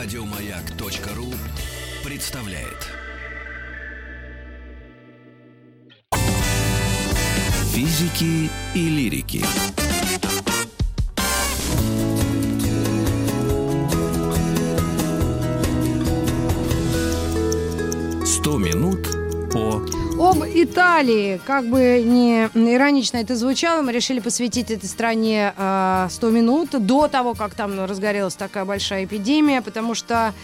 Радиомаяк.ру представляет. Физики и лирики. Сто минут Об Италии, как бы не иронично это звучало, мы решили посвятить этой стране э, 100 минут до того, как там разгорелась такая большая эпидемия, потому что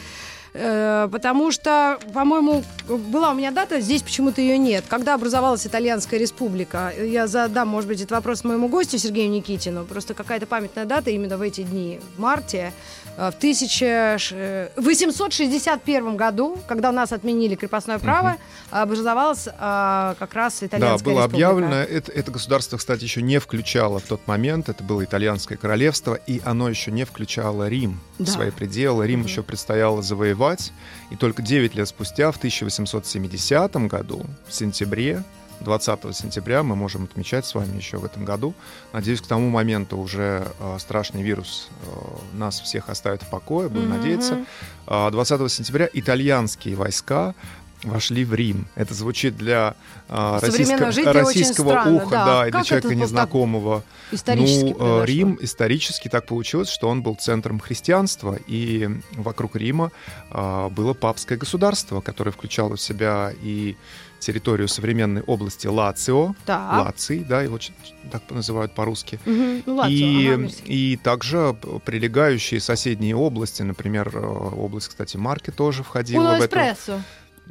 э, потому что, по-моему, была у меня дата, здесь почему-то ее нет. Когда образовалась Итальянская республика? Я задам, может быть, этот вопрос моему гостю Сергею Никитину. Просто какая-то памятная дата именно в эти дни, в марте. Э, В 1861 году, когда у нас отменили крепостное право, образовалась э, как раз Да, Итальянская было республика. объявлено. Это, это государство, кстати, еще не включало в тот момент. Это было итальянское королевство, и оно еще не включало Рим в Да. свои пределы. Рим еще предстояло завоевать. И только 9 лет спустя, в 1870 году, в сентябре, 20 сентября, мы можем отмечать с вами еще в этом году. Надеюсь, к тому моменту уже э, страшный вирус э, нас всех оставит в покое, будем Мгм. надеяться. А, 20 сентября итальянские войска вошли в Рим. Это звучит для Современного российско- российского странно, уха, да. да, и для человека это незнакомого. Исторически ну, э. Рим исторически так получилось, что он был центром христианства, и вокруг Рима а, было папское государство, которое включало в себя и территорию современной области Лацио, Так. Лаций, да, его так называют по-русски. Мгм. Ну, ладно, И, ага, и также прилегающие соседние области, например, э, область, кстати, Марки тоже входила Uno в. Espresso,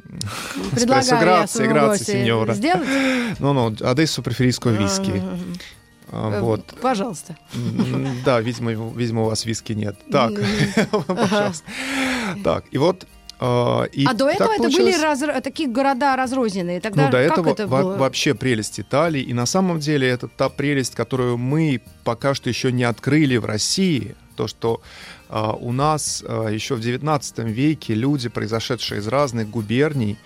Предлагаю grazie, гостю signora. сделать. Ну-ну, adesso preferisco виски. А, Э, Вот. Пожалуйста. М, Да, видимо, видимо, у вас виски нет. Так, пожалуйста. Так, и вот... э, и а до этого это были разро- такие города разрозненные. Тогда Ну, до как этого это во- было? вообще прелесть Италии. И на самом деле это та прелесть, которую мы пока что еще не открыли в России. То, что а, у нас а, еще в XIX веке люди, произошедшие из разных губерний,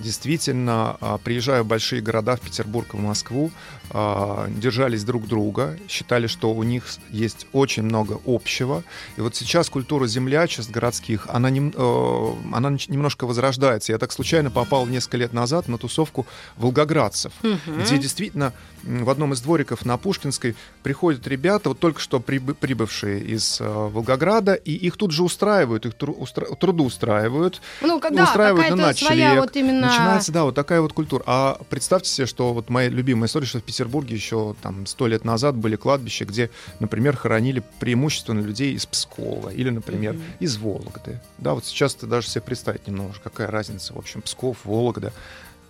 действительно, а, приезжая в большие города, в Петербург, в Москву, а, держались друг друга, считали, что у них есть очень много общего. И вот сейчас культура землячеств городских, она, нем- э, она немножко возрождается. Я так случайно попал несколько лет назад на тусовку волгоградцев, Мгм. где действительно в одном из двориков на Пушкинской приходят ребята, вот только что прибы- прибывшие из э, Волгограда, и их тут же устраивают, их тру- устра- трудоустраивают, Ну, когда устраивают на ночлег. вот именно... Начинается, да, вот такая вот культура. А представьте себе, что вот моя любимая история, что в Петербурге еще там сто лет назад были кладбища, где, например, хоронили преимущественно людей из Пскова или, например, Мгм. из Вологды. Да, вот сейчас ты даже себе представить не можешь, какая разница. В общем, Псков, Вологда,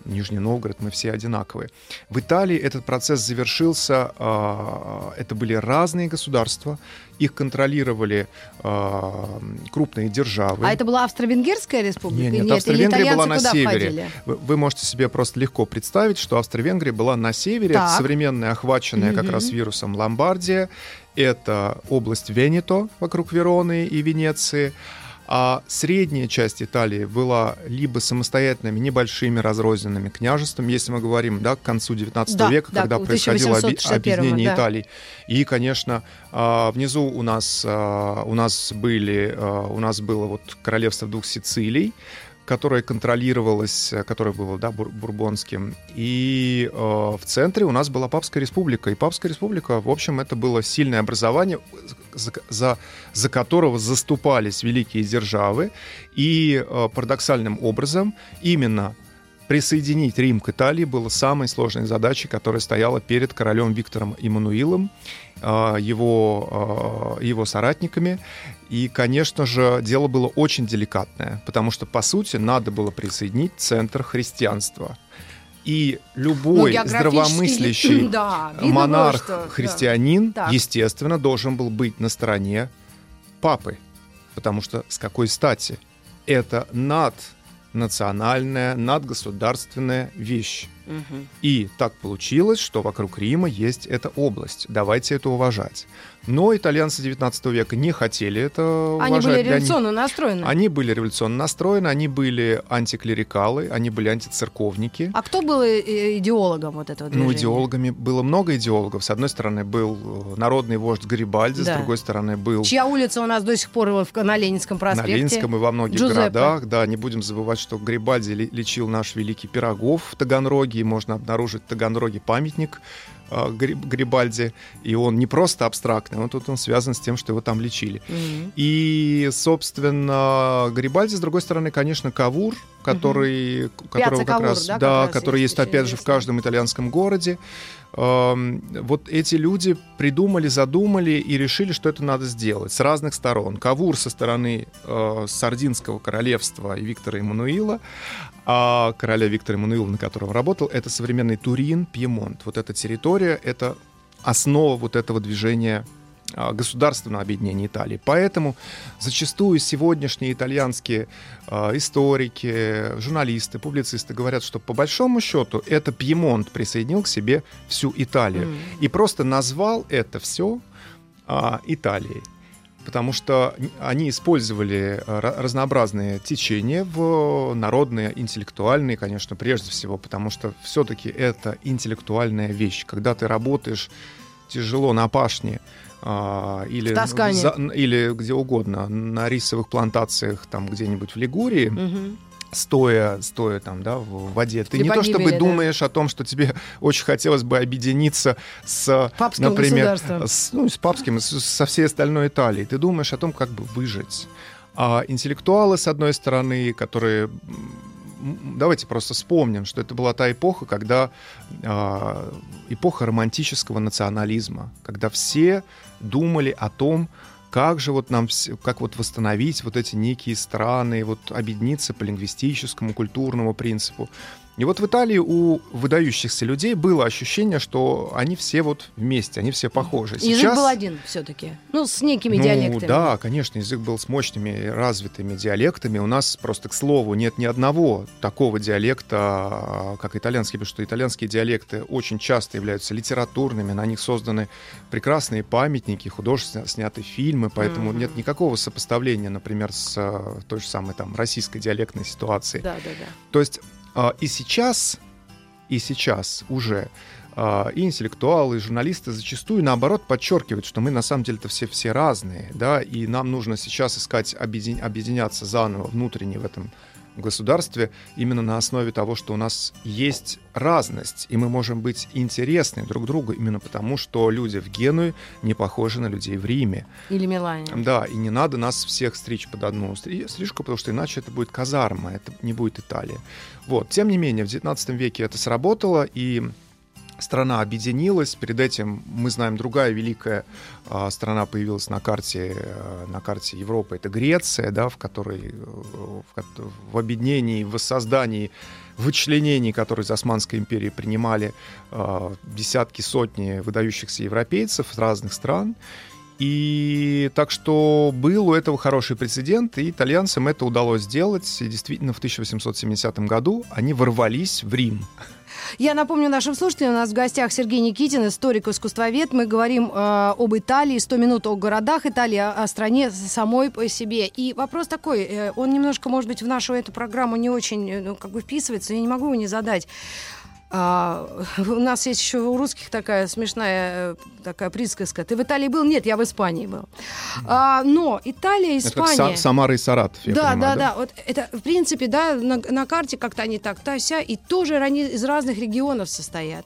Нижний Новгород, мы все одинаковые. В Италии этот процесс завершился. а, Это были разные государства, их контролировали а, крупные державы. А это была Австро-Венгерская республика? Нет, нет, или Австро-Венгрия была на севере. Вы, вы можете себе просто легко представить, что Австро-Венгрия была на севере, Так. современная, охваченная как Мгм. раз вирусом Ломбардия. Это область Венето вокруг Вероны и Венеции. А средняя часть Италии была либо самостоятельными небольшими разрозненными княжествами, если мы говорим да, к концу 19 Да, века, да, когда происходило оби- 1861, объединение да. Италии. И, конечно, а, внизу у нас, а, у нас были, а, у нас было вот королевство двух Сицилий, которое контролировалось, э, которое было да, бур- бурбонским. И э, в центре у нас была Папская республика. И Папская республика, в общем, это было сильное образование, за, за, за которого заступались великие державы. И э, парадоксальным образом именно присоединить Рим к Италии было самой сложной задачей, которая стояла перед королем Виктором Иммануилом, э, его, э, его соратниками. И, конечно же, дело было очень деликатное, потому что, по сути, надо было присоединить центр христианства. И любой Ну, здравомыслящий Да, видно было, монарх, что- да. естественно, должен был быть на стороне папы. Потому что с какой стати? Это наднациональная, надгосударственная вещь. Мгм. И так получилось, что вокруг Рима есть эта область. Давайте это уважать. Но итальянцы 19 века не хотели это уважать. Они были Для них- революционно настроены. Они были революционно настроены, они были антиклерикалы, они были антицерковники. А кто был идеологом вот этого движения? Ну, идеологами было много идеологов. С одной стороны был э, народный вождь Гарибальди, Да. с другой стороны был Чья улица у нас до сих пор на Ленинском проспекте? на Ленинском и во многих Джузеппе. городах. Да, не будем забывать, что Гарибальди лечил наш великий Пирогов в Таганроге, и можно обнаружить в Таганроге памятник э, Гри- Гарибальди. И он не просто абстрактный, он тут он связан с тем, что его там лечили. Мгм. И, собственно, Гарибальди, с другой стороны, конечно, Кавур, который, которого как Кавур, раз, да, да, раз который есть есть, опять же, в каждом итальянском городе. Эм, Вот эти люди придумали, задумали и решили, что это надо сделать с разных сторон. Кавур со стороны э, Сардинского королевства и Виктора Эммануила, а короля Виктора Эммануила, на котором работал, это современный Турин, Пьемонт. Вот эта территория, это основа вот этого движения а, государственного объединения Италии. Поэтому зачастую сегодняшние итальянские а, историки, журналисты, публицисты говорят, что по большому счету это Пьемонт присоединил к себе всю Италию Мгм. и просто назвал это все Италией. Потому что они использовали ра- разнообразные течения в народные, интеллектуальные, конечно, прежде всего, потому что все-таки это интеллектуальная вещь. Когда ты работаешь тяжело на пашне а, или, В за- или где угодно, на рисовых плантациях там где-нибудь в Лигурии, Мгм. Стоя, стоя там, да, в воде, ты Или не то чтобы да. думаешь о том, что тебе очень хотелось бы объединиться с, Папским например, с, ну, с папским, с- со всей остальной Италией. Ты думаешь о том, как бы выжить. А интеллектуалы, с одной стороны, которые... Давайте просто вспомним, что это была та эпоха, когда а, эпоха романтического национализма, когда все думали о том, как же вот нам, как вот восстановить вот эти некие страны, вот объединиться по лингвистическому, культурному принципу. И вот в Италии у выдающихся людей было ощущение, что они все вот вместе, они все похожи. Язык был один все-таки. Ну, с некими ну, диалектами. да, конечно, язык был с мощными развитыми диалектами. У нас просто, к слову, нет ни одного такого диалекта, а, как итальянский, потому что итальянские диалекты очень часто являются литературными, на них созданы прекрасные памятники, художественно сняты фильмы, поэтому Мгм. нет никакого сопоставления, например, с а, той же самой там российской диалектной ситуацией. Да, да, да. То есть и сейчас, и сейчас уже а, и интеллектуалы, и журналисты зачастую наоборот подчеркивают, что мы на самом деле-то все все разные, да, и нам нужно сейчас искать объедин- объединяться заново внутренне в этом государстве именно на основе того, что у нас есть разность, и мы можем быть интересны друг другу именно потому, что люди в Генуе не похожи на людей в Риме. Или Милане. Да, и не надо нас всех стричь под одну стри- стрижку, потому что иначе это будет казарма, это не будет Италия. Вот. Тем не менее, в XIX веке это сработало, и страна объединилась. Перед этим, мы знаем, другая великая а, страна появилась на карте, э, на карте Европы. Это Греция, да, в которой э, в, в объединении, в воссоздании, в вычленении, которые из Османской империи принимали а, десятки, сотни выдающихся европейцев из разных стран. И так что был у этого хороший прецедент, и итальянцам это удалось сделать. И действительно, в 1870 году они ворвались в Рим. Я напомню нашим слушателям, у нас в гостях Сергей Никитин, историк-искусствовед. Мы говорим э, об Италии, 100 минут о городах Италии, о, стране самой по себе. И вопрос такой, э, он немножко, может быть, в нашу эту программу не очень э, ну, как бы вписывается, я не могу его не задать. А, у нас есть еще у русских такая смешная э, такая присказка. Ты в Италии был? Нет, я в Испании был. А, но Италия, Это как Испания... Са- Самара и Саратов, я да, понимаю, да, да, Вот это, в принципе, да, на, на карте как-то они так, та вся, и тоже они из разных регионов состоят.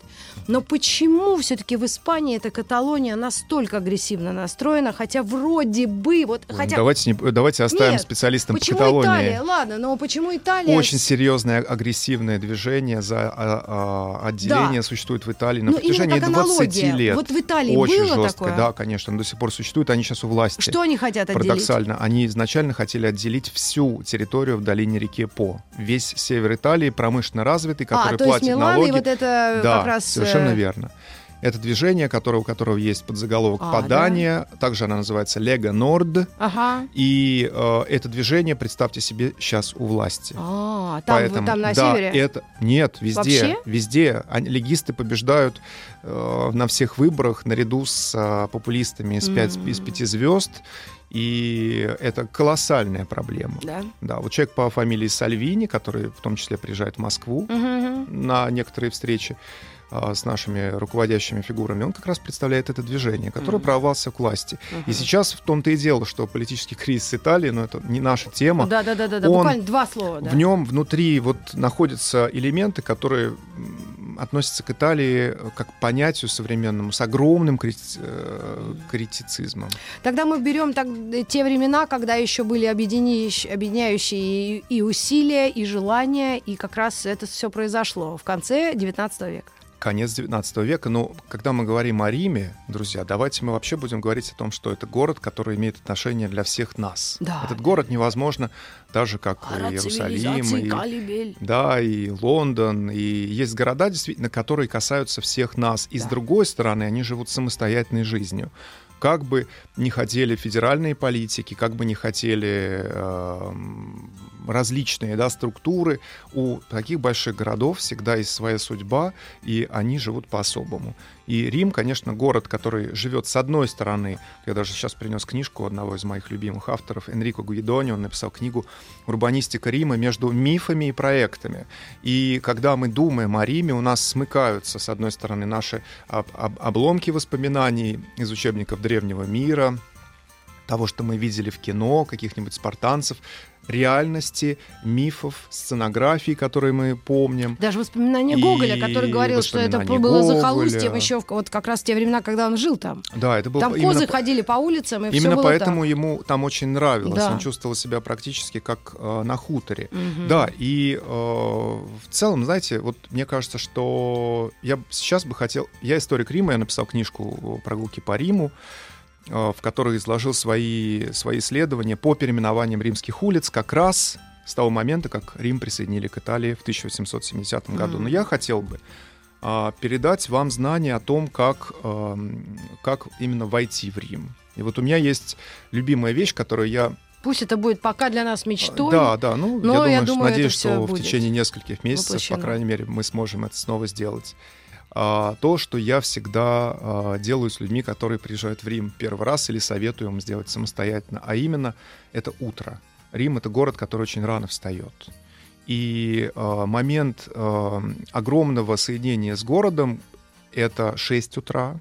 Но почему все-таки в Испании эта Каталония настолько агрессивно настроена, хотя вроде бы, вот, хотя... Давайте, не- давайте оставим Нет, специалистам по Почему Каталонии. Италия? Ладно, но почему Италия? Очень серьезное агрессивное движение за а, а, отделение существует в Италии на Ну, протяжении как 20 аналогия. лет. Вот в Италии Очень было жесткое, такое? да, конечно, до сих пор существует, они сейчас у власти. Что они хотят отделить? Парадоксально, они изначально хотели отделить всю территорию в долине реки По. Весь север Италии промышленно развитый, который а, то есть платит Милан налоги. и вот это да, как раз... совершенно э, верно. Это движение, которое, у которого есть подзаголовок А, «Подание». Также она называется «Лего Норд». Ага. И э, это движение, представьте себе, сейчас у власти. А, там, Поэтому, там на да, севере? это нет, везде, Вообще? везде. Они, легисты побеждают э, на всех выборах наряду с э, популистами из, пять, М. из пяти звезд. И это колоссальная проблема. Да. Да, вот человек по фамилии Сальвини, который в том числе приезжает в Москву Мгм. на некоторые встречи с нашими руководящими фигурами, он как раз представляет это движение, которое Мгм. прорвался к власти. Мгм. И сейчас в том-то и дело, что политический кризис Италии, но это не наша тема, Да, да, да, да, Буквально два слова. Да. в нем внутри вот находятся элементы, которые относятся к Италии э, как к понятию современному с огромным крити- э, критицизмом. Тогда мы берем так, э, те времена, когда еще были объединяющие, объединяющие и, и усилия, и желания, и как раз это все произошло в конце 19 века. Конец 19 века. Но когда мы говорим о Риме, друзья, давайте мы вообще будем говорить о том, что это город, который имеет отношение для всех нас. Да. Этот город невозможно, даже как и Иерусалим, и, да, и Лондон, и есть города, действительно, которые касаются всех нас. И с Да. другой стороны, они живут самостоятельной жизнью. Как бы не хотели федеральные политики, как бы не хотели эм, различные да, структуры, у таких больших городов всегда есть своя судьба, и они живут по-особому. И Рим, конечно, город, который живет с одной стороны. Я даже сейчас принес книжку одного из моих любимых авторов, Энрико Гуидони. Он написал книгу «Урбанистика Рима между мифами и проектами». И когда мы думаем о Риме, у нас смыкаются, с одной стороны, наши об- об- обломки воспоминаний из учебников древнего мира, того, что мы видели в кино, каких-нибудь спартанцев, реальности, мифов, сценографии, которые мы помним. Даже воспоминания И Гоголя, который говорил, что это было Гоголя. захолустьем еще в- вот как раз в те времена, когда он жил там. Да, это был Там именно козы ходили по улицам, и все Именно было поэтому так. ему там очень нравилось. Да. Он чувствовал себя практически как э, на хуторе. Мгм. Да, и э, в целом, знаете, вот мне кажется, что я сейчас бы хотел... Я историк Рима, я написал книжку «Прогулки по Риму», в которой изложил свои, свои исследования по переименованиям римских улиц как раз с того момента, как Рим присоединили к Италии в 1870 году. Мгм. Но я хотел бы а, передать вам знания о том, как, эм, как именно войти в Рим. И вот у меня есть любимая вещь, которую я Пусть это будет пока для нас мечтой. да, да, ну, но я думаю, я думаю, надеюсь, что в течение нескольких месяцев, воплощено. по крайней мере, мы сможем это снова сделать. А, то, что я всегда а, делаю с людьми, которые приезжают в Рим первый раз или советую им сделать самостоятельно, а именно это утро. Рим — это город, который очень рано встает. И а, момент огромного соединения с городом — это 6 утра,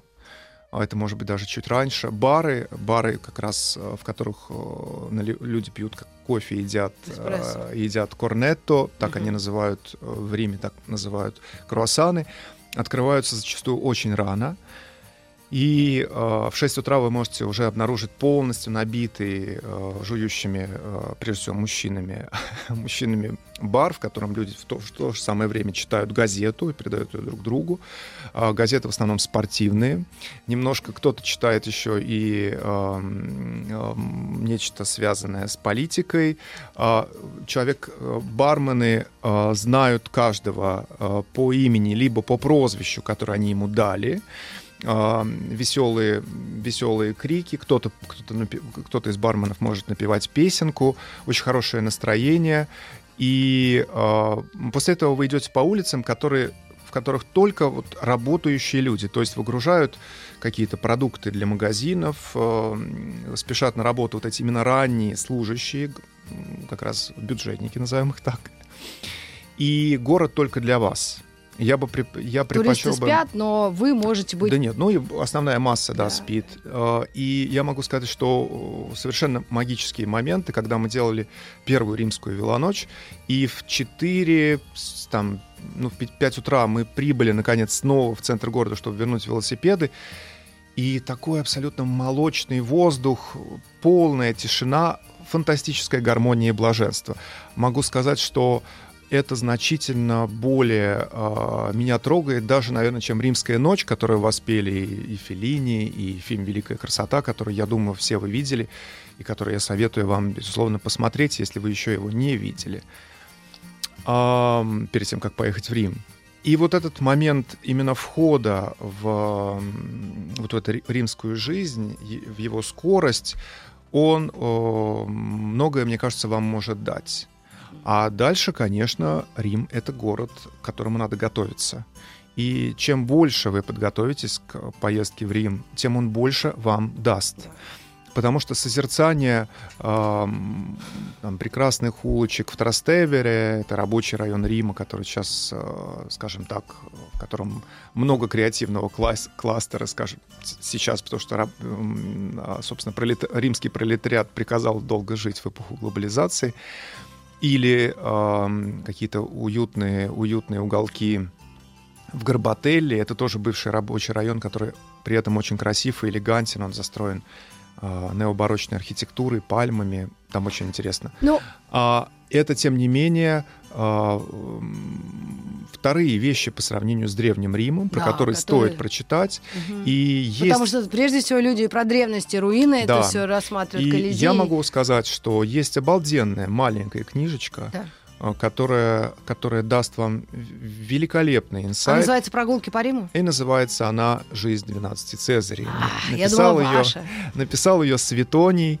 это может быть даже чуть раньше. Бары, бары как раз, в которых люди пьют кофе, едят, Эспрессо. едят корнетто, так Мгм. они называют, в Риме так называют круассаны, открываются зачастую очень рано. И э, в 6 утра вы можете уже обнаружить полностью набитый э, жующими, э, прежде всего, мужчинами, мужчинами бар, в котором люди в то, в то же самое время читают газету и передают ее друг другу. А, газеты в основном спортивные. Немножко кто-то читает еще и эм, эм, нечто связанное с политикой. А, человек, э, бармены э, знают каждого э, по имени, либо по прозвищу, которое они ему дали веселые, веселые крики, кто-то, кто-то, напи- кто-то из барменов может напевать песенку, очень хорошее настроение. И а, после этого вы идете по улицам, которые, в которых только вот работающие люди, то есть выгружают какие-то продукты для магазинов, э, спешат на работу вот эти именно ранние служащие, как раз бюджетники, назовем их так. И город только для вас. Я бы преп- я Туристы предпочел бы... спят, но вы можете быть... Да нет, ну и основная масса, да, Да. спит. Э, И я могу сказать, что э, совершенно магические моменты, когда мы делали первую римскую велоночь, и в 4, с- там, ну, в 5 утра мы прибыли, наконец, снова в центр города, чтобы вернуть велосипеды, и такой абсолютно молочный воздух, полная тишина, фантастическая гармония и блаженство. Могу сказать, что это значительно более э, меня трогает, даже, наверное, чем «Римская ночь», которую воспели и, Феллини, и фильм «Великая красота», который, я думаю, все вы видели, и который я советую вам, безусловно, посмотреть, если вы еще его не видели, Ам, перед тем, как поехать в Рим. И вот этот момент именно входа в вот эту римскую жизнь, в его скорость, он многое, мне кажется, вам может дать. А дальше, конечно, Рим — это город, к которому надо готовиться. И чем больше вы подготовитесь к поездке в Рим, тем он больше вам даст. Потому что созерцание э, там, прекрасных улочек в Трастевере, это рабочий район Рима, который сейчас, э, скажем так, в котором много креативного класс, кластера, скажем, сейчас, потому что, э, собственно, пролет, римский пролетариат приказал долго жить в эпоху глобализации, или э, какие-то уютные, уютные уголки в Горбателле, это тоже бывший рабочий район, который при этом очень красив и элегантен, он застроен э, необарочной архитектурой, пальмами. Там очень интересно. Ну... А, это, тем не менее, вторые вещи по сравнению с Древним Римом, про да, которые, которые стоит прочитать. Угу. И есть... Потому что, прежде всего, люди про древности, руины да. это все рассматривают. И я могу сказать, что есть обалденная маленькая книжечка, да которая, которая даст вам великолепный инсайт. Она называется «Прогулки по Риму»? И называется она «Жизнь 12 Цезарей». А, написал, я думала, ее, написал ее Светоний.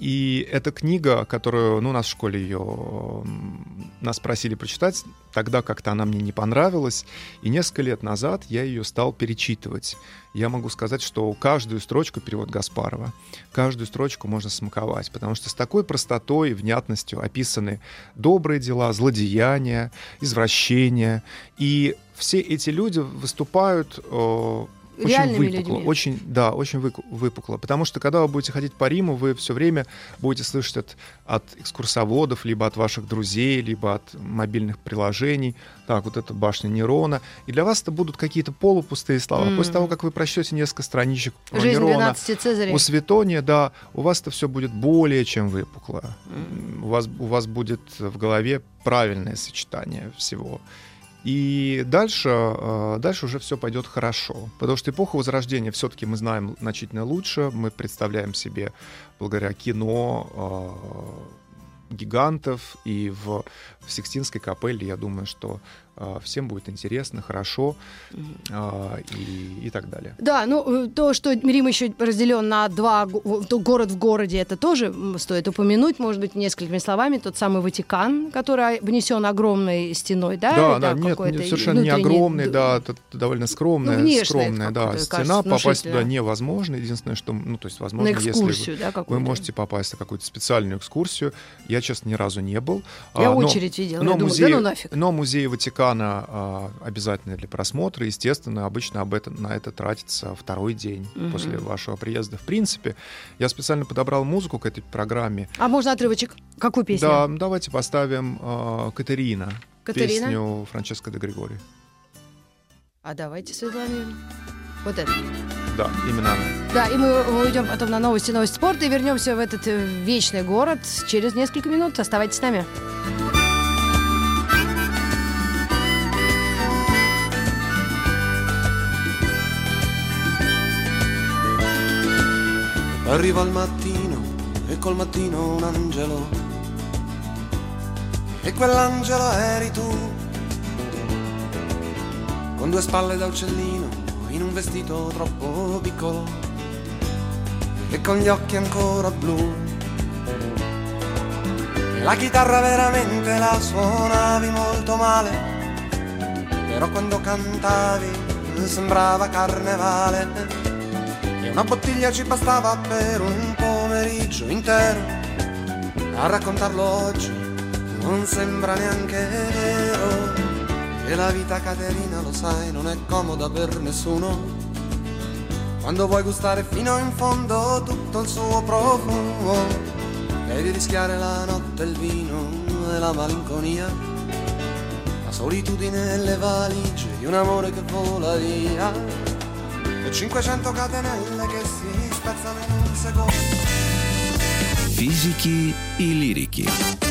И эта книга, которую, ну, у нас в школе ее нас просили прочитать, тогда как-то она мне не понравилась. И несколько лет назад я ее стал перечитывать я могу сказать, что каждую строчку перевод Гаспарова, каждую строчку можно смаковать, потому что с такой простотой и внятностью описаны добрые дела, злодеяния, извращения. И все эти люди выступают э, очень выпукло, людьми. очень, да, очень выпукло, потому что когда вы будете ходить по Риму, вы все время будете слышать от, от экскурсоводов, либо от ваших друзей, либо от мобильных приложений, так, вот эта башня Нерона, и для вас это будут какие-то полупустые слова. Mm. После того, как вы прочтете несколько страничек про Жизнь Нерона, у Светония, да, у вас это все будет более чем выпукло. Mm. У, вас, у вас будет в голове правильное сочетание всего. И дальше, э, дальше уже все пойдет хорошо. Потому что эпоху Возрождения все-таки мы знаем значительно лучше. Мы представляем себе благодаря кино э, гигантов. И в, в Сикстинской капелле, я думаю, что всем будет интересно, хорошо а, и, и так далее. Да, ну э, то, что Рим еще разделен на два город в городе, это тоже стоит упомянуть, может быть, несколькими словами. Тот самый Ватикан, который внесен огромной стеной, да? Да, да, нет, нет совершенно не огромный, да, это довольно скромная, ну, скромная, да, стена. Попасть туда невозможно. Единственное, что, ну, то есть, возможно, если вы, да, вы можете попасть на какую-то специальную экскурсию. Я, честно, ни разу не был. Я а, очередь видел. Но, музей, да ну нафиг. Но музей Ватикана Ватикана э, обязательны для просмотра. Естественно, обычно об этом, на это тратится второй день угу. после вашего приезда. В принципе, я специально подобрал музыку к этой программе. А можно отрывочек? Какую песню? Да, давайте поставим э, Катерина. Катерина? Песню Франческо де Григори. А давайте, Светлана Вот это. Да, именно она. Да, и мы уйдем потом на новости, новости спорта и вернемся в этот э, вечный город через несколько минут. Оставайтесь с нами. Arriva il mattino e col mattino un angelo. E quell'angelo eri tu. Con due spalle da uccellino in un vestito troppo piccolo. E con gli occhi ancora blu. La chitarra veramente la suonavi molto male. Però quando cantavi sembrava carnevale una bottiglia ci bastava per un pomeriggio intero. A raccontarlo oggi non sembra neanche vero. Che la vita Caterina, lo sai, non è comoda per nessuno. Quando vuoi gustare fino in fondo tutto il suo profumo, devi rischiare la notte, il vino e la malinconia. La solitudine e le valigie di un amore che vola via 500 che si spezzano in. Физики и лирики.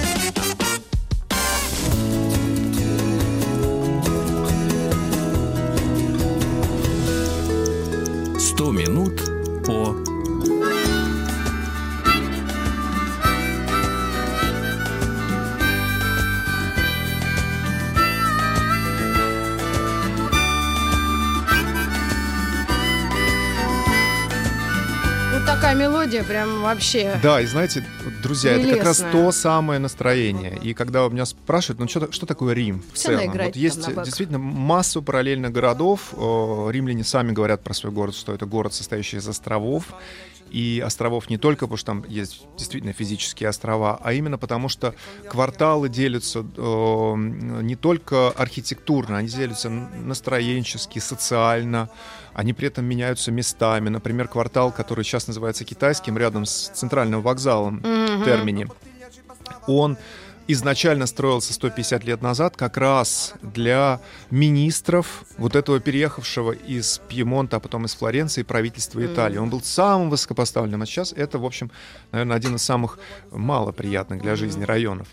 Прям вообще. Да, и знаете, друзья, это как раз то самое настроение. И когда у меня спрашивают, ну что, что такое Рим в Все целом? Вот есть действительно массу параллельных городов. Римляне сами говорят про свой город, что это город, состоящий из островов. И островов не только потому, что там есть действительно физические острова, а именно потому, что кварталы делятся э, не только архитектурно, они делятся настроенчески, социально. Они при этом меняются местами. Например, квартал, который сейчас называется китайским, рядом с центральным вокзалом Мгм. Термини, он изначально строился 150 лет назад как раз для министров вот этого переехавшего из Пьемонта, а потом из Флоренции правительства Италии. Он был самым высокопоставленным, а сейчас это, в общем, наверное, один из самых малоприятных для жизни районов.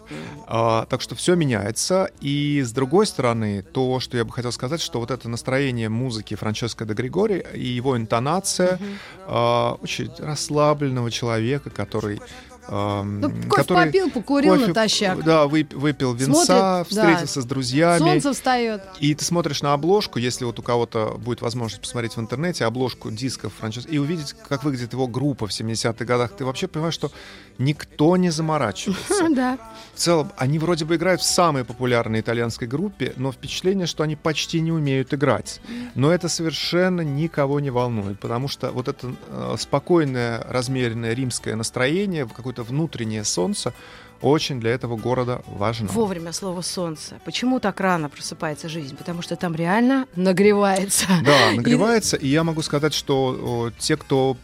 А, так что все меняется. И с другой стороны, то, что я бы хотел сказать, что вот это настроение музыки Франческо де Григори и его интонация а, очень расслабленного человека, который Ну, кофе попил, покурил кофе, натощак. Да, вып- выпил винца, Смотрит, да. встретился с друзьями. Солнце встает. И ты смотришь на обложку, если вот у кого-то будет возможность посмотреть в интернете обложку дисков Франческо и увидеть, как выглядит его группа в 70-х годах, ты вообще понимаешь, что никто не заморачивается. Да. В целом, они вроде бы играют в самой популярной итальянской группе, но впечатление, что они почти не умеют играть. Но это совершенно никого не волнует, потому что вот это э, спокойное, размеренное римское настроение, какое-то внутреннее солнце очень для этого города важно. Вовремя слово солнце. Почему так рано просыпается жизнь? Потому что там реально нагревается. Да, нагревается, и я могу сказать, что те, кто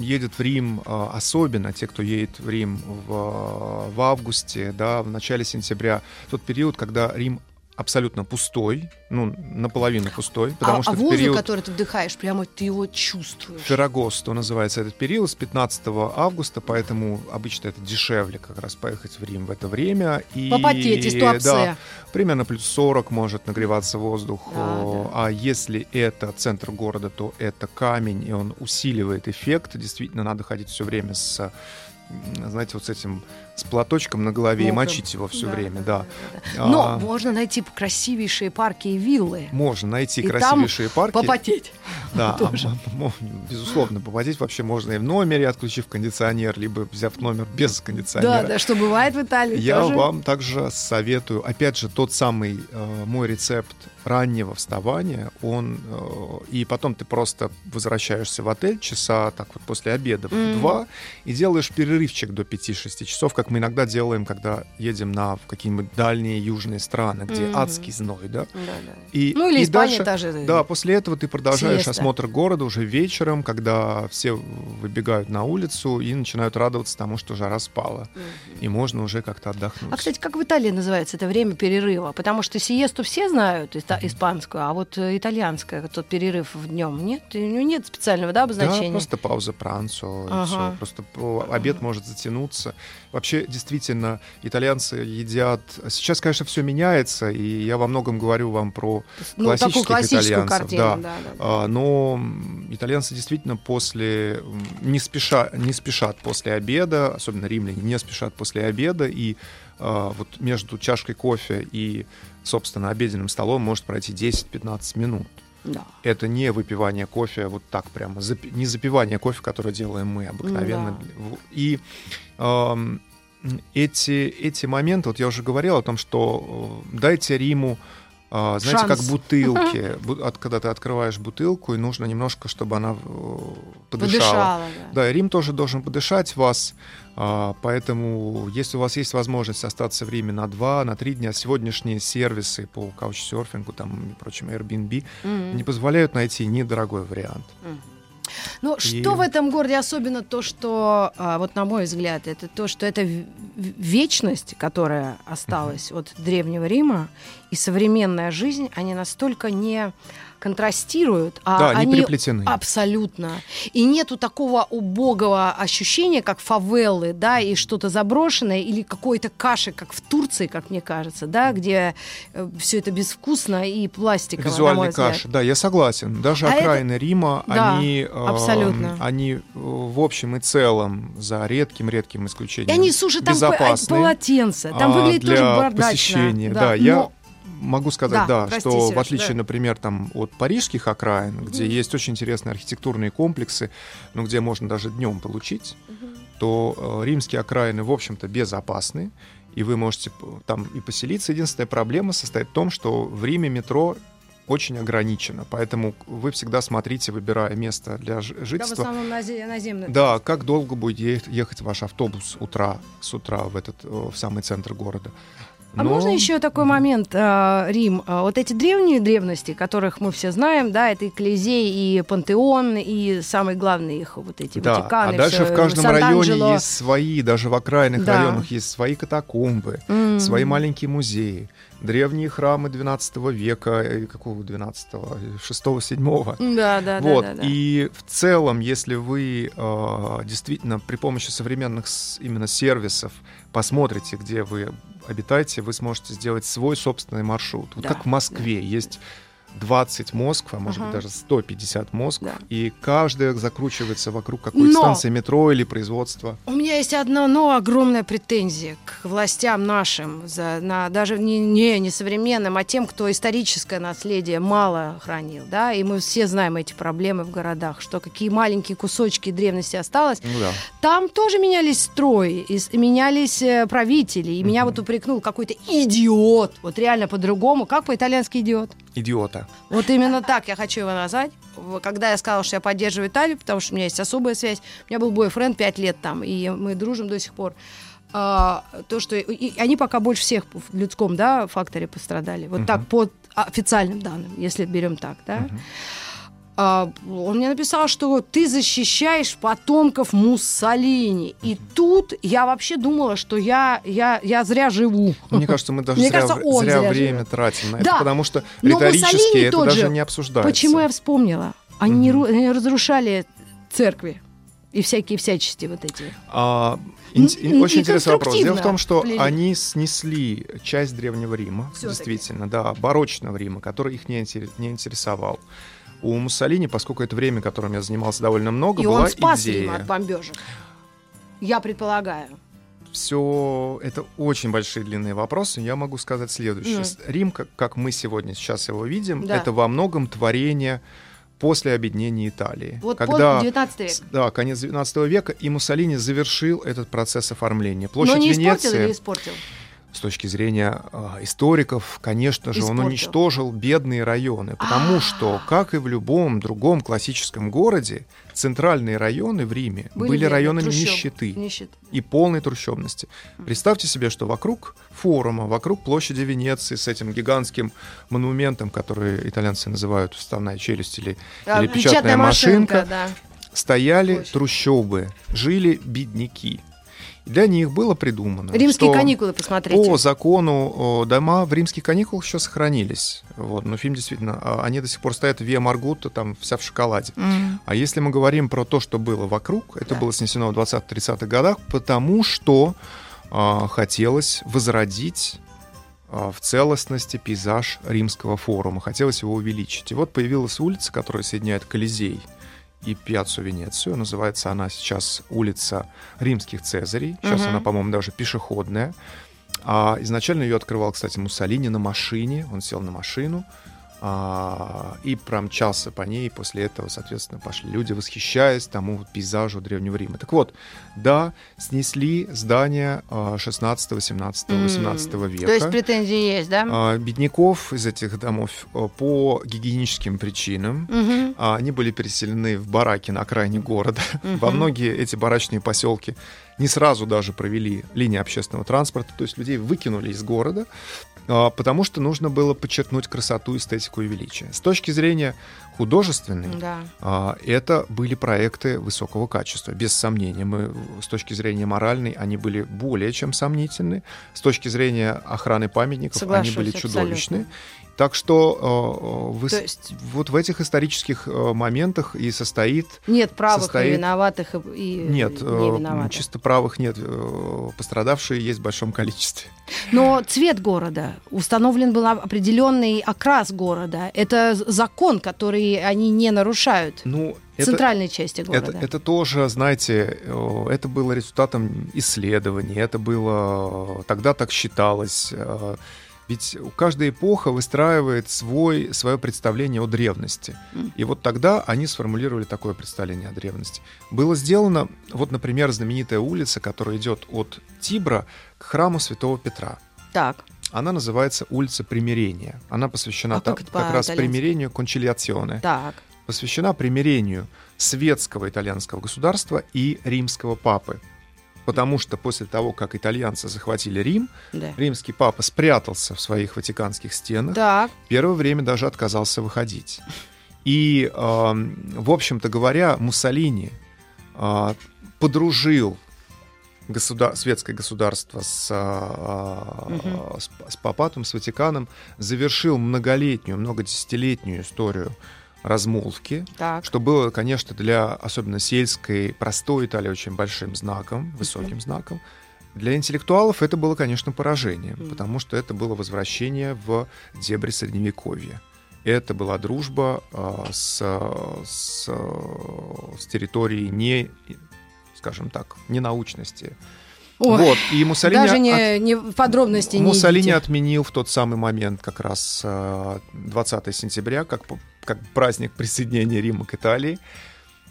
едет в Рим, а, особенно те, кто едет в Рим в, в августе, да, в начале сентября, тот период, когда Рим абсолютно пустой, ну, наполовину пустой, потому а, что а воздух, период который ты вдыхаешь, прямо ты его чувствуешь. Феррагосто называется этот период с 15 августа, поэтому обычно это дешевле как раз поехать в Рим в это время. И, Попотеть из да, Туапсе. примерно плюс 40 может нагреваться воздух. Да, О, А если это центр города, то это камень, и он усиливает эффект. Действительно, надо ходить все время с, знаете, вот с этим, с платочком на голове и Мокрым. мочить его все Да, время, да. Но А, можно найти красивейшие парки и виллы. Можно найти И там красивейшие парки. Попотеть. Да, а, Тоже. безусловно, попадить вообще можно и в номере, отключив кондиционер, либо взяв номер без кондиционера. Да, да, что бывает в Италии Я тоже. вам также советую, опять же, тот самый э, мой рецепт раннего вставания, он э, и потом ты просто возвращаешься в отель часа так вот после обеда в Мгм. два и делаешь перерывчик до 5-6 часов, как мы иногда делаем, когда едем на какие-нибудь дальние южные страны, где Мгм. адский зной, да. Да, да. И, Ну или и Испания дальше- тоже. да, после этого ты продолжаешь Сиеста. осмотр города уже вечером, когда все выбегают на улицу и начинают радоваться тому, что жара спала. Мгм. И можно уже как-то отдохнуть. А, кстати, как в Италии называется это время перерыва? Потому что сиесту все знают, иста- испанскую, а вот э, итальянская, тот перерыв в днем, нет? Нет специального, да, да, обозначения? просто пауза пранцо, Ага. всё. Просто обед может затянуться. Вообще, действительно, итальянцы едят... Сейчас, конечно, все меняется, и я во многом говорю вам про ну, классических итальянцев, картину, да. да, да. А, Но итальянцы действительно после не, спеша, не спешат после обеда, особенно римляне не спешат после обеда, и а, вот между чашкой кофе и, собственно, обеденным столом может пройти 10-15 минут. Да. Это не выпивание кофе вот так прямо, не запивание кофе, которое делаем мы обыкновенно. Да. И эти, эти моменты, вот я уже говорил о том, что э, дайте Риму, а, знаете, Шанс. как бутылки, Бу- от, когда ты открываешь бутылку, и нужно немножко, чтобы она э, подышала. Подышала, да. Да, Рим тоже должен подышать вас, а, поэтому если у вас есть возможность остаться в Риме на два, на три дня, сегодняшние сервисы по каучсерфингу, там, и прочим, Airbnb, Мгм. не позволяют найти недорогой вариант. Мгм. Ну, И- что в этом городе особенно то, что, а, вот на мой взгляд, это то, что это вечность, которая осталась от Древнего Рима, и современная жизнь, они настолько не контрастируют, а да, они они переплетены. Абсолютно. И нету такого убогого ощущения, как фавелы, да, и что-то заброшенное, или какой-то каши, как в Турции, как мне кажется, да, где все это безвкусно и пластиково, взгляд. каши, да, я согласен. Даже А окраины Рима, Да, они, эм, абсолютно. они э, в общем и целом, за редким-редким исключением, И они сушат там безопасны. полотенца. Там а, выглядит для тоже бардачно. посещения. Да, я но могу сказать, Да, да, прости, что в отличие, да. например, там от парижских окраин, где есть очень интересные архитектурные комплексы, ну где можно даже днем получить, то э, римские окраины, в общем-то, безопасны, и вы можете там и поселиться. Единственная проблема состоит в том, что в Риме метро очень ограничено, поэтому вы всегда смотрите, выбирая место для ж- Да, в жительства. основном назе- наземный. Да, как долго будет ехать ваш автобус утра, с утра в этот э, в самый центр города. А Но- можно еще такой момент, э, Рим? Э, Вот эти древние древности, которых мы все знаем, да, это и Колизей, и Пантеон, и самый главный их вот эти Да, Ватиканы. а дальше всё, в каждом районе есть свои, даже в окраинных Да. районах есть свои катакомбы, М. свои маленькие музеи, древние храмы 12 века, э, какого 12-го, 6-7 Да, да, вот, да, да, да. и в целом, если вы э, действительно при помощи современных именно сервисов посмотрите, где вы обитаете, вы сможете сделать свой собственный маршрут. Вот Да, как в Москве есть 20 Москв, а может Ага. быть даже 150 Москв, Да. и каждая закручивается вокруг какой-то Но- станции метро или производства. У меня есть одно, но огромная претензия к властям нашим, за, на, даже не, не, не современным, а тем, кто историческое наследие мало хранил. Да? И мы все знаем эти проблемы в городах, что какие маленькие кусочки древности осталось. Ну да. Там тоже менялись строи, и менялись э, правители. И меня вот упрекнул какой-то идиот. Вот реально по-другому. Как по-итальянски идиот? Идиота. Вот именно так я хочу его назвать. Когда я сказала, что я поддерживаю Италию, потому что у меня есть особая связь. У меня был бойфренд 5 лет там, и мы дружим до сих пор. А, то, что и- они пока больше всех в людском да, факторе пострадали. Вот так, по официальным данным, если берем так, да. А, он мне написал, что ты защищаешь потомков Муссолини. И тут я вообще думала, что я, я, я зря живу. Ну, Мне кажется, мы даже Мне зря, кажется, он зря зря время живет. тратим на Да, это, потому что но риторически Муссолини это даже же. не обсуждается. Почему я вспомнила? Они не разрушали церкви и всякие всячести вот эти. А, ин- ин- очень интересный вопрос. Дело в том, что плели. они снесли часть Древнего Рима, Всё-таки. действительно, да, барочного Рима, который их не, интерес- не интересовал. У Муссолини, поскольку это время, которым я занимался довольно много, И была он спас идея. Рим от бомбежек. Я предполагаю. Все это очень большие длинные вопросы. Я могу сказать следующее. С- Рим, как, как мы сегодня сейчас его видим, Да. это во многом творение после объединения Италии. Вот когда пол- 19 век. Да, конец 19 века, и Муссолини завершил этот процесс оформления. Площадь Но не испортил Венеции, или испортил? С точки зрения а, историков, конечно же, он уничтожил бедные районы, потому А. что, как и в любом другом классическом городе, центральные районы в Риме были, районами трущоб- нищеты и полной трущобности. Представьте себе, что вокруг форума, вокруг площади Венеции с этим гигантским монументом, который итальянцы называют вставная челюсть или, А, или печатная, машинка, да. стояли Площадь. трущобы, жили бедняки. Для них было придумано, Римские каникулы, посмотрите. по закону дома в римских каникулах еще сохранились. Вот, но фильм действительно, а, они до сих пор стоят в Виа Маргута, там вся в шоколаде. М. А если мы говорим про то, что было вокруг, это Да. было снесено в 20-30-х годах, потому что а, хотелось возродить а, в целостности пейзаж римского форума, хотелось его увеличить. И вот появилась улица, которая соединяет Колизей и Пьяцу Венецию. Называется она сейчас улица римских Цезарей. Сейчас Мгм. она, по-моему, даже пешеходная. А изначально ее открывал, кстати, Муссолини на машине. Он сел на машину а, и промчался по ней. И после этого, соответственно, пошли люди, восхищаясь тому пейзажу Древнего Рима. Так вот, да, снесли здания а, 16, 17, 18 М. века. То есть претензии есть, да? А, Бедняков из этих домов а, по гигиеническим причинам Мгм. а, они были переселены в бараки на окраине города. Мгм. Во многие эти барачные поселки не сразу даже провели линии общественного транспорта, то есть людей выкинули из города, потому что нужно было подчеркнуть красоту, эстетику и величие. С точки зрения художественной, Да. а, это были проекты высокого качества, без сомнения. Мы, с точки зрения моральной, они были более чем сомнительны. С точки зрения охраны памятников, Соглашусь, они были абсолютно. Так что э, вы, То есть вот в этих исторических э, моментах и состоит... нет правых состоит- и виноватых, и, и Нет, не э, виноватых. чисто правых нет. э, Пострадавшие есть в большом количестве. Но цвет города, установлен был определенный окрас города. Это закон, который они не нарушают. Ну, В центральной части города. Это, это тоже, знаете, э, это было результатом исследований, это было тогда так считалось. Ведь каждая эпоха выстраивает свой, свое представление о древности. И вот тогда они сформулировали такое представление о древности. Было сделано, вот, например, знаменитая улица, которая идет от Тибра к храму Святого Петра. Так. Она называется улица Примирения. Она посвящена А та- как как раз примирению кончилиационе. Так. Посвящена примирению светского итальянского государства и римского папы. Потому что после того, как итальянцы захватили Рим, Да. римский папа спрятался в своих ватиканских стенах, Так. первое время даже отказался выходить. И, эм, в общем-то говоря, Муссолини э, подружил государ- светское государство с, э, Мгм. с, с папатом, с Ватиканом, завершил многолетнюю, многодесятилетнюю историю размолвки, Так. что было, конечно, для особенно сельской, простой Италии очень большим знаком, высоким знаком. Для интеллектуалов это было, конечно, поражением, Мгм. потому что это было возвращение в дебри Средневековья. Это была дружба а, с, с, с территории не, скажем так, ненаучности. Ой, вот, и Муссолини Даже от- не, не в подробности не Муссолини идите. отменил в тот самый момент, как раз э, 20 сентября, как, как праздник присоединения Рима к Италии.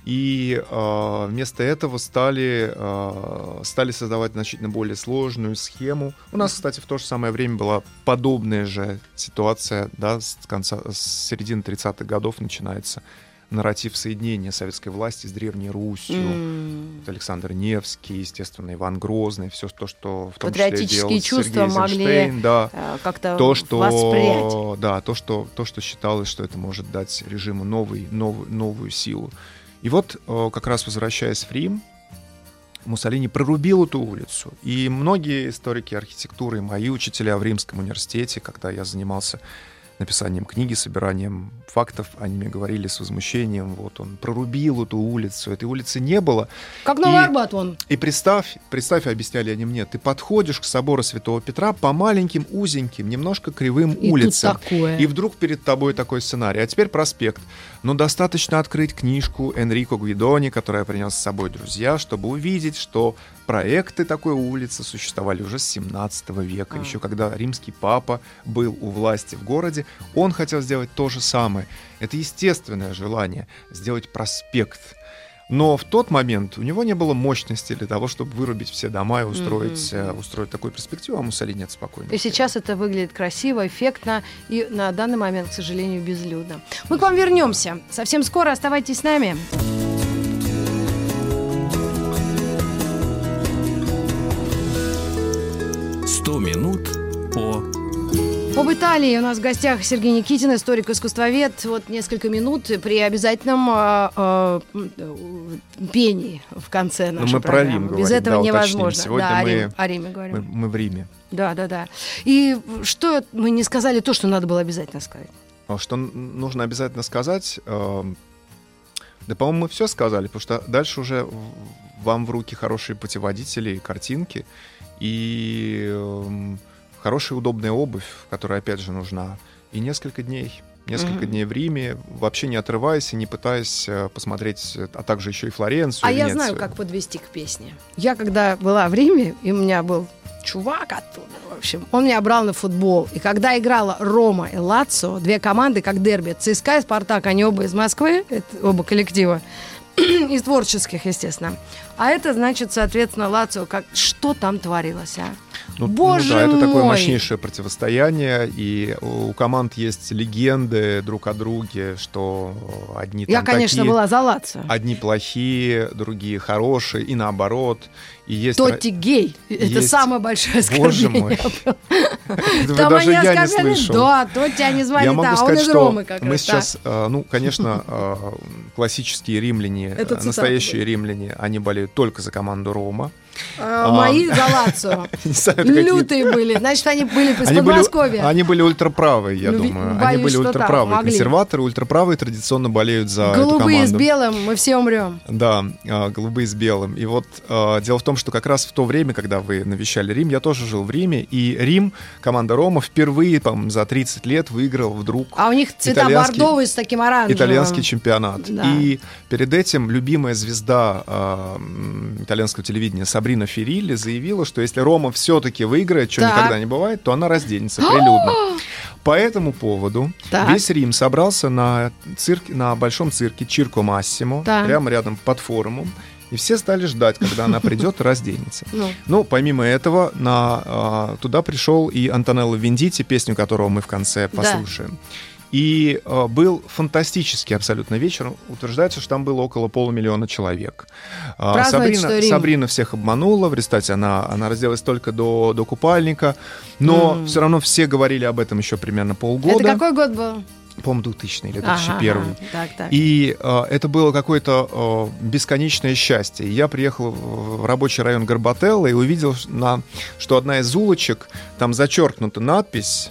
И э, вместо этого стали, э, стали создавать значительно более сложную схему. У нас, кстати, в то же самое время была подобная же ситуация, да, с, конца, с середины 30-х годов начинается нарратив соединения советской власти с Древней Русью. М. Вот Александр Невский, естественно, Иван Грозный, все то, что в том числе Патриотические делал чувства Сергей могли Эйзенштейн, да. э, как-то То, что, воспрять. да, то, что, то, что считалось, что это может дать режиму новый, новую, новую силу. И вот, э, как раз возвращаясь в Рим, Муссолини прорубил эту улицу. И многие историки архитектуры, мои учителя в Римском университете, когда я занимался написанием книги, собиранием фактов, они мне говорили с возмущением, вот он прорубил эту улицу, этой улицы не было. Как Новый и- Арбат он. И представь, представь, объясняли они мне, ты подходишь к собору Святого Петра по маленьким, узеньким, немножко кривым И улицам. тут такое. И вдруг перед тобой такой сценарий. А теперь проспект. Но достаточно открыть книжку Энрико Гвидони, которую я принес с собой, друзья, чтобы увидеть, что проекты такой улицы существовали уже с 17 века. А. Еще когда римский папа был у власти в городе, он хотел сделать то же самое. Это естественное желание сделать проспект. Но в тот момент у него не было мощности для того, чтобы вырубить все дома и устроить, э, устроить такую перспективу, а Муссолини это спокойно. И сейчас это выглядит красиво, эффектно и на данный момент, к сожалению, безлюдно. Мы к вам вернемся. Совсем скоро оставайтесь с нами. «Сто минут по...» Об Италии у нас в гостях Сергей Никитин, историк-искусствовед. Вот несколько минут при обязательном э, э, пении в конце Ну, нашей мы про программы. Рим Без говорим, этого да, уточним. невозможно. Сегодня да, о мы- Риме, о Риме говорим. Мы, мы в Риме. Да, да, да. И что мы не сказали то, что надо было обязательно сказать? А Что нужно обязательно сказать? эм, Да, по-моему, мы все сказали, потому что дальше уже вам в руки хорошие путеводители картинки, и эм, хорошая удобная обувь, которая, опять же, нужна, и несколько дней. Несколько Мгм. дней в Риме, вообще не отрываясь и не пытаясь э, посмотреть, а также еще и Флоренцию. А я Венецию. знаю, как подвести к песне. Я когда была в Риме, и у меня был чувак оттуда, в общем, он меня брал на футбол. И когда играла Рома и Лацо, две команды, как дерби, ЦСКА и Спартак, они оба из Москвы, это оба коллектива, из творческих, естественно. А это значит, соответственно, Лацио, как что там творилось, а? Ну, ну Боже да, это такое мой! мощнейшее противостояние, и у команд есть легенды друг о друге, что одни Я, конечно, такие, была за Лацио. одни плохие, другие хорошие, и наоборот. И есть... Тотти гей. Это есть- самое большое Боже оскорбление. мой. Вы Там они слышал. Да, Тотти они звали, да, а он из Ромы как мы раз, да. сейчас, э, ну, конечно, э, классические римляне, Это э, настоящие римляне, они болеют только за команду Рома. А, Мои за Лацио. Лютые были. Значит, они были из Подмосковья. они были ультраправые, я Ну, думаю. они были ультраправые. Консерваторы, ультраправые традиционно болеют за Голубые с белым, мы все умрем. Да, а, голубые с белым. И вот а, дело в том, что как раз в то время, когда вы навещали Рим, я тоже жил в Риме, и Рим, команда Рома, впервые там, за 30 лет выиграл вдруг А у них цвета бордовые с таким оранжевым. итальянский чемпионат. И перед этим любимая звезда а, итальянского телевидения Сабрина Ферилли заявила, что если Рома все-таки выиграет, что Так. никогда не бывает, то она разденется прилюдно. По этому поводу Так. весь Рим собрался на, цирке, на большом цирке Чирко Массимо, Так. прямо рядом под форумом. И все стали ждать, когда она придет и разденется. Ну. Ну, помимо этого, на, а, туда пришел и Антонелло Вендити, песню которого мы в конце Да. И а, был фантастический абсолютно вечер. Утверждается, что там было около полумиллиона человек. А, Праздновать, Сабрина. Сабрина всех обманула. В результате она, она разделась только до, до купальника. Но М. все равно все говорили об этом еще примерно полгода. Это какой год был? По-моему, 2000 или Ага, 2001. ага. Так, так. И э, это было какое-то э, бесконечное счастье. Я приехал в рабочий район Горбателла и увидел, на, что одна из улочек, там зачеркнута надпись,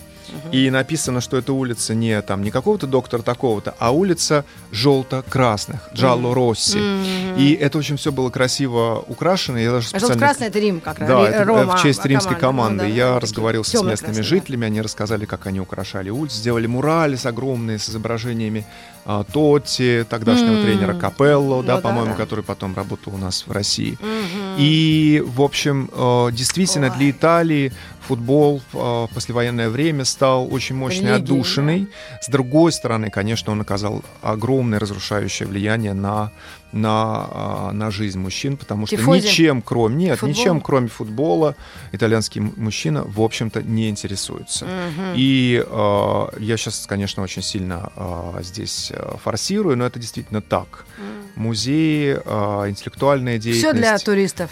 и написано, что эта улица не там не какого-то доктора такого-то, а улица желто-красных, Джалло Росси. Мгм. И это очень все было красиво украшено. Я даже специально желто-красный это Рим как раз. да, это, э, Рома, в честь римской команды. Ну да, Я разговаривал с местными красные, жителями, они рассказали, как они украшали улицу, сделали мурали с огромные, с изображениями а, Тотти, тогдашнего М. тренера Капелло, да, Ну по-моему, да. который потом работал у нас в России. Мгм. И, в общем, э, действительно, Ой. для Италии футбол в послевоенное время стал очень мощной Религией, отдушиной. С другой стороны, конечно, он оказал огромное разрушающее влияние на, на, а, на жизнь мужчин, потому что Тифози? ничем, кроме, нет, Футбол? ничем, кроме футбола, итальянский мужчина, в общем-то, не интересуется. Мгм. И э, я сейчас, конечно, очень сильно э, здесь форсирую, но это действительно так. Музеи, э, интеллектуальная Все деятельность. для туристов.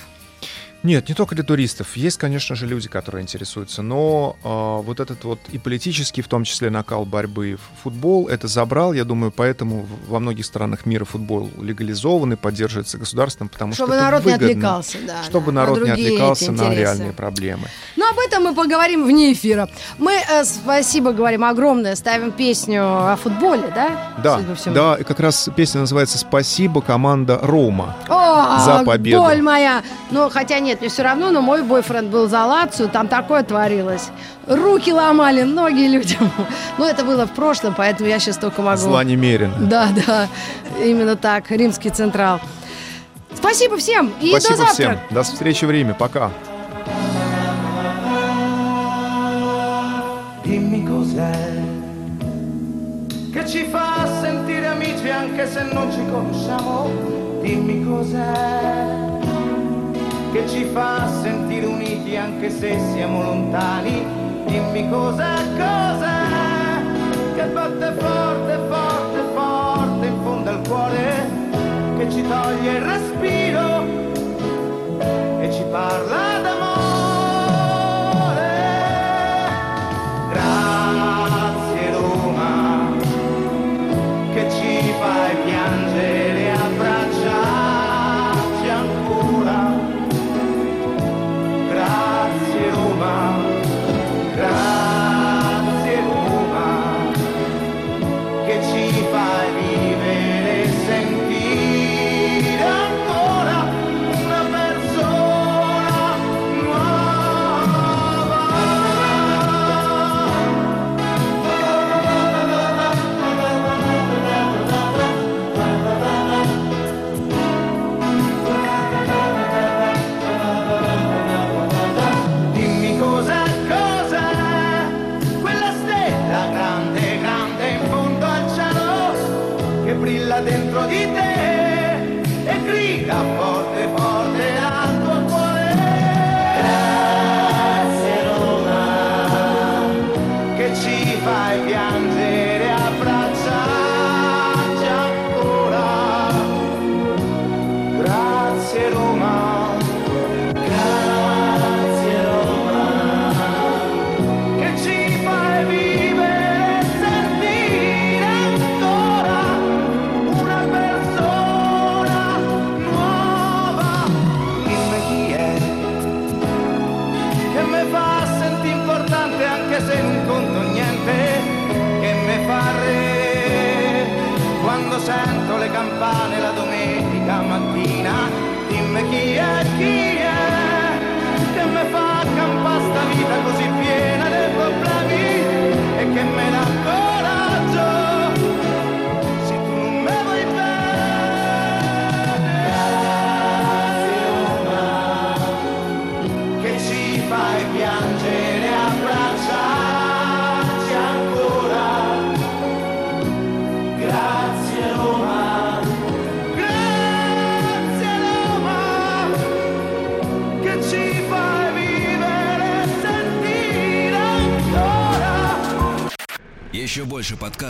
Нет, не только для туристов. Есть, конечно же, люди, которые интересуются. Но э, вот этот вот и политический, в том числе, накал борьбы в футбол, это забрал. Я думаю, поэтому во многих странах мира футбол легализован и поддерживается государством, потому Чтобы что народ не выгодно. отвлекался, да, Чтобы на- на народ не другие отвлекался на реальные проблемы. Ну, об этом мы поговорим вне эфира. Мы э, спасибо говорим огромное, ставим песню о футболе, да? Да, да, и как раз песня называется «Спасибо, команда Рома». О, За победу. боль моя. Ну, хотя нет, мне все равно, но мой бойфренд был за Лацию, там такое творилось. Руки ломали, ноги людям. Ну, это было в прошлом, поэтому я сейчас только могу... Зла немерено. Да, да, именно так, римский централ. Спасибо всем и до Спасибо завтра. всем. До встречи в Риме. Пока. Dimmi cos'è che ci fa sentire amici anche se non ci conosciamo. Dimmi cos'è che ci fa sentire uniti anche se siamo lontani. Dimmi cos'è, cos'è che batte forte, forte, forte in fondo al cuore, che ci toglie il respiro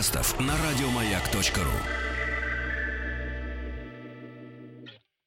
подкастов на радиомаяк.ру.